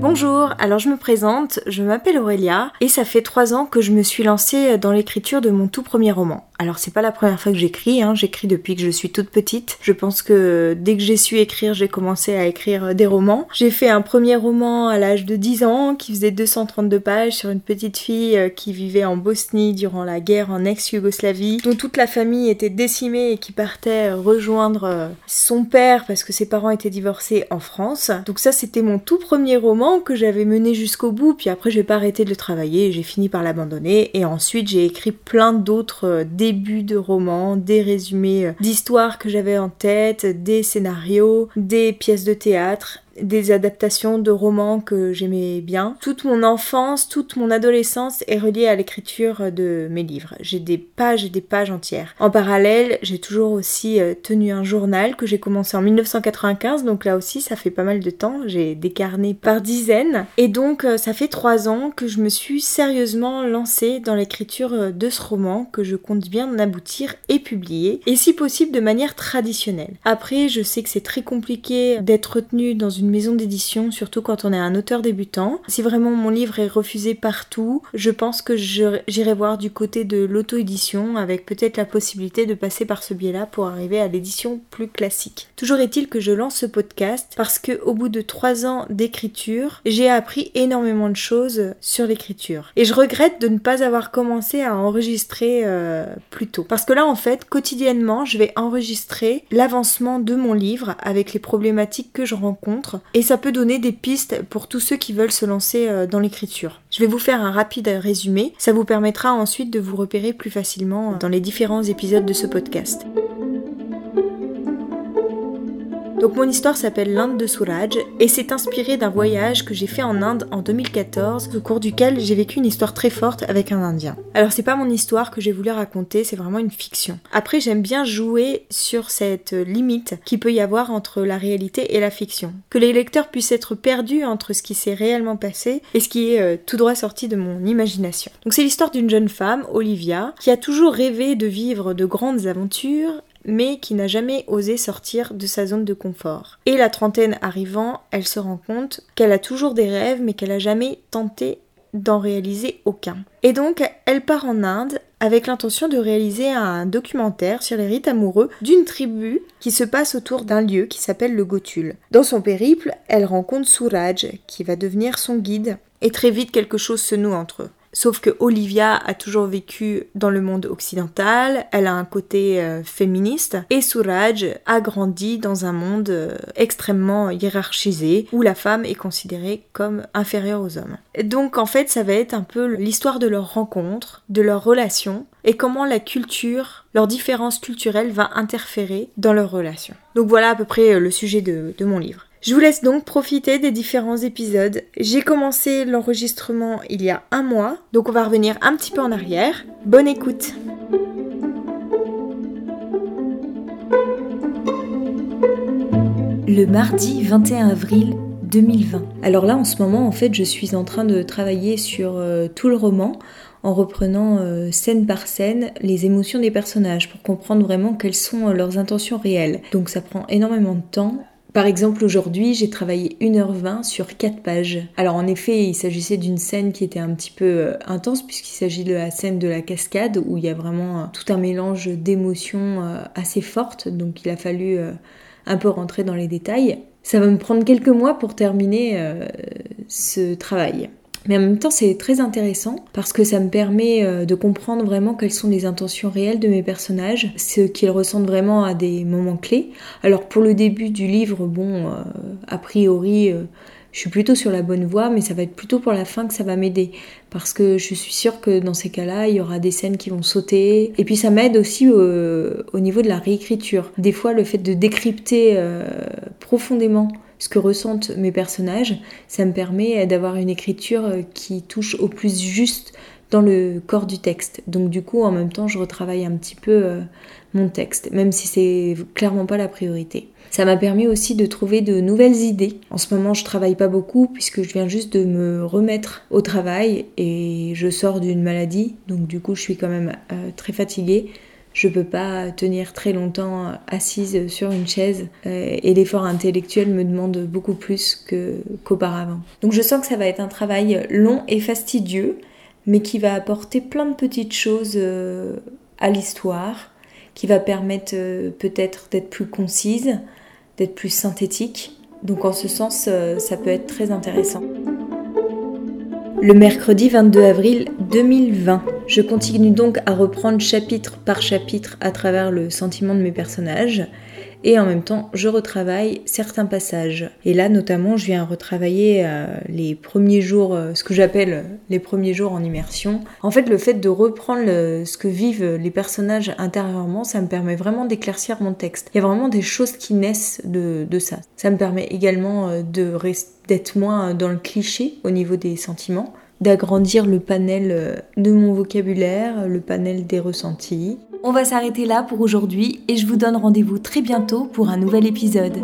Bonjour, alors je me présente, je m'appelle Aurélia et ça fait trois ans que je me suis lancée dans l'écriture de mon tout premier roman. Alors c'est pas la première fois que j'écris, hein. j'écris depuis que je suis toute petite. Je pense que dès que j'ai su écrire, j'ai commencé à écrire des romans. J'ai fait un premier roman à l'âge de 10 ans qui faisait 232 pages sur une petite fille euh, qui vivait en Bosnie durant la guerre en ex-Yougoslavie, dont toute la famille était décimée et qui partait rejoindre euh, son père parce que ses parents étaient divorcés en France. Donc ça c'était mon tout premier roman que j'avais mené jusqu'au bout, puis après j'ai pas arrêté de le travailler, j'ai fini par l'abandonner et ensuite j'ai écrit plein d'autres euh, débuts de romans, des résumés euh, d'histoires que j'avais en tête, des scénarios, des pièces de théâtre des adaptations de romans que j'aimais bien. Toute mon enfance, toute mon adolescence est reliée à l'écriture de mes livres. J'ai des pages et des pages entières. En parallèle, j'ai toujours aussi euh, tenu un journal que j'ai commencé en 1995, donc là aussi ça fait pas mal de temps. J'ai des carnets par dizaines. Et donc euh, ça fait trois ans que je me suis sérieusement lancée dans l'écriture euh, de ce roman que je compte bien aboutir et publier, et si possible de manière traditionnelle. Après, je sais que c'est très compliqué d'être retenu dans une maison d'édition, surtout quand on est un auteur débutant. Si vraiment mon livre est refusé partout, je pense que j'irai voir du côté de l'auto-édition avec peut-être la possibilité de passer par ce biais-là pour arriver à l'édition plus classique. Toujours est-il que je lance ce podcast parce que au bout de trois ans d'écriture, j'ai appris énormément de choses sur l'écriture. Et je regrette de ne pas avoir commencé à enregistrer euh, plus tôt. Parce que là, en fait, quotidiennement, je vais enregistrer l'avancement de mon livre avec les problématiques que je rencontre et ça peut donner des pistes pour tous ceux qui veulent se lancer euh, dans l'écriture. Je vais vous faire un rapide résumé, ça vous permettra ensuite de vous repérer plus facilement dans les différents épisodes de ce podcast. Donc mon histoire s'appelle l'Inde de Suraj et c'est inspiré d'un voyage que j'ai fait en Inde en 2014 au cours duquel j'ai vécu une histoire très forte avec un Indien. Alors c'est pas mon histoire que j'ai voulu raconter, c'est vraiment une fiction. Après j'aime bien jouer sur cette limite qui peut y avoir entre la réalité et la fiction. Que les lecteurs puissent être perdus entre ce qui s'est réellement passé et ce qui est euh, tout droit sorti de mon imagination. Donc c'est l'histoire d'une jeune femme, Olivia, qui a toujours rêvé de vivre de grandes aventures mais qui n'a jamais osé sortir de sa zone de confort. Et la trentaine arrivant, elle se rend compte qu'elle a toujours des rêves, mais qu'elle n'a jamais tenté d'en réaliser aucun. Et donc, elle part en Inde avec l'intention de réaliser un documentaire sur les rites amoureux d'une tribu qui se passe autour d'un lieu qui s'appelle le Gotul. Dans son périple, elle rencontre Suraj, qui va devenir son guide, et très vite quelque chose se noue entre eux. Sauf que Olivia a toujours vécu dans le monde occidental, elle a un côté euh, féministe, et Suraj a grandi dans un monde euh, extrêmement hiérarchisé, où la femme est considérée comme inférieure aux hommes. Donc en fait, ça va être un peu l'histoire de leur rencontre, de leur relation, et comment la culture, leur différence culturelle va interférer dans leur relation. Donc voilà à peu près euh, le sujet de mon livre. Je vous laisse donc profiter des différents épisodes. J'ai commencé l'enregistrement il y a un mois, donc on va revenir un petit peu en arrière. Bonne écoute Le mardi 21 avril 2020. Alors là, en ce moment, en fait, je suis en train de travailler sur euh, tout le roman en reprenant euh, scène par scène les émotions des personnages pour comprendre vraiment quelles sont euh, leurs intentions réelles. Donc ça prend énormément de temps par exemple, aujourd'hui, j'ai travaillé 1h20 sur 4 pages. Alors en effet, il s'agissait d'une scène qui était un petit peu euh, intense puisqu'il s'agit de la scène de la cascade où il y a vraiment euh, tout un mélange d'émotions euh, assez fortes, donc il a fallu un peu rentrer dans les détails. Ça va me prendre quelques mois pour terminer ce travail. Mais en même temps, c'est très intéressant parce que ça me permet euh, de comprendre vraiment quelles sont les intentions réelles de mes personnages, ce qu'ils ressentent vraiment à des moments clés. Alors pour le début du livre, bon, euh, a priori, euh, je suis plutôt sur la bonne voie, mais ça va être plutôt pour la fin que ça va m'aider. Parce que je suis sûre que dans ces cas-là, il y aura des scènes qui vont sauter. Et puis ça m'aide aussi au, niveau de la réécriture. Des fois, le fait de décrypter profondément ce que ressentent mes personnages, ça me permet d'avoir une écriture euh, qui touche au plus juste dans le corps du texte. Donc du coup, en même temps, je retravaille un petit peu euh, mon texte, même si c'est clairement pas la priorité. Ça m'a permis aussi de trouver de nouvelles idées. En ce moment, je travaille pas beaucoup puisque je viens juste de me remettre au travail et je sors d'une maladie, donc du coup, je suis quand même euh, très fatiguée. Je peux pas tenir très longtemps assise sur une chaise euh, et l'effort intellectuel me demande beaucoup plus qu'auparavant. Donc je sens que ça va être un travail long et fastidieux, mais qui va apporter plein de petites choses euh, à l'histoire, qui va permettre euh, peut-être d'être plus concise, d'être plus synthétique. Donc en ce sens, ça peut être très intéressant le mercredi 22 avril 2020. Je continue donc à reprendre chapitre par chapitre à travers le sentiment de mes personnages et en même temps je retravaille certains passages. Et là notamment je viens retravailler euh, les premiers jours, euh, ce que j'appelle les premiers jours en immersion. En fait le fait de reprendre ce que vivent les personnages intérieurement, ça me permet vraiment d'éclaircir mon texte. Il y a vraiment des choses qui naissent de, ça. Ça me permet également euh, de d'être moins dans le cliché au niveau des sentiments, d'agrandir le panel euh, de mon vocabulaire, le panel des ressentis. On va s'arrêter là pour aujourd'hui et je vous donne rendez-vous très bientôt pour un nouvel épisode.